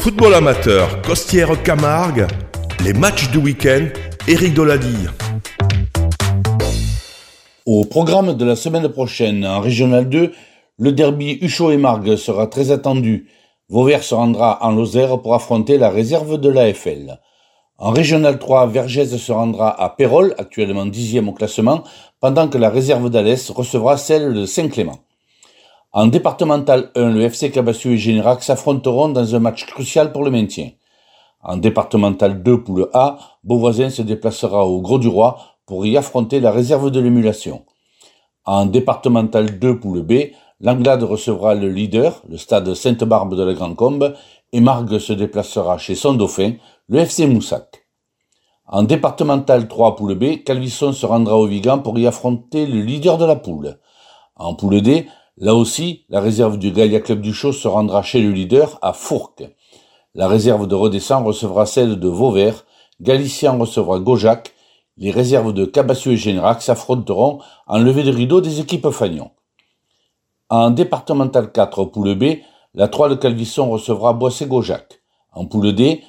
Football amateur, Costière Camargue, les matchs du week-end, Eric Dolady. Au programme de la semaine prochaine, en Régional 2, le derby Huchot et Margue sera très attendu. Vauvert se rendra en Lozère pour affronter la réserve de l'AFL. En Régional 3, Vergès se rendra à Pérol, actuellement dixième au classement, pendant que la réserve d'Alès recevra celle de Saint-Clément. En départemental 1, le FC Cabassu et Générac s'affronteront dans un match crucial pour le maintien. En départemental 2, poule A, Beauvoisin se déplacera au Gros du Roi pour y affronter la réserve de l'émulation. En départemental 2, poule B, Langlade recevra le leader, le stade Sainte-Barbe de la Grande Combe, et Margue se déplacera chez son dauphin, le FC Moussac. En départemental 3, poule B, Calvisson se rendra au Vigan pour y affronter le leader de la poule. En poule D, Là aussi, la réserve du Galia Club du Chaux se rendra chez le leader à Fourques. La réserve de Redescend recevra celle de Vauvert, Galicien recevra Gaujac, les réserves de Cabassu et Générac s'affronteront en levée de rideau des équipes Fagnon. En départemental 4 poule B, la 3 de Calvisson recevra Boissé-Gaujac. En poule D,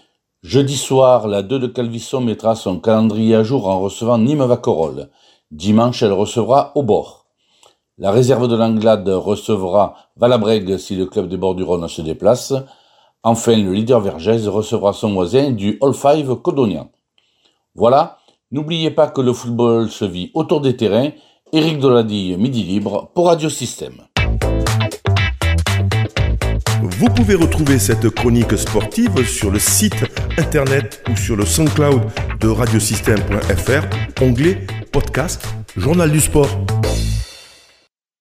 jeudi soir, la 2 de Calvisson mettra son calendrier à jour en recevant Nîmes-Vacorol. Dimanche, elle recevra Aubord. La réserve de l'Anglade recevra Valabrègue si le club des bords du Rhône se déplace. Enfin, le leader Vergès recevra son voisin du All Five Codonian. Voilà, n'oubliez pas que le football se vit autour des terrains. Éric Doladille, Midi Libre pour Radio Système. Vous pouvez retrouver cette chronique sportive sur le site internet ou sur le SoundCloud de radiosystème.fr, onglet podcast, journal du sport.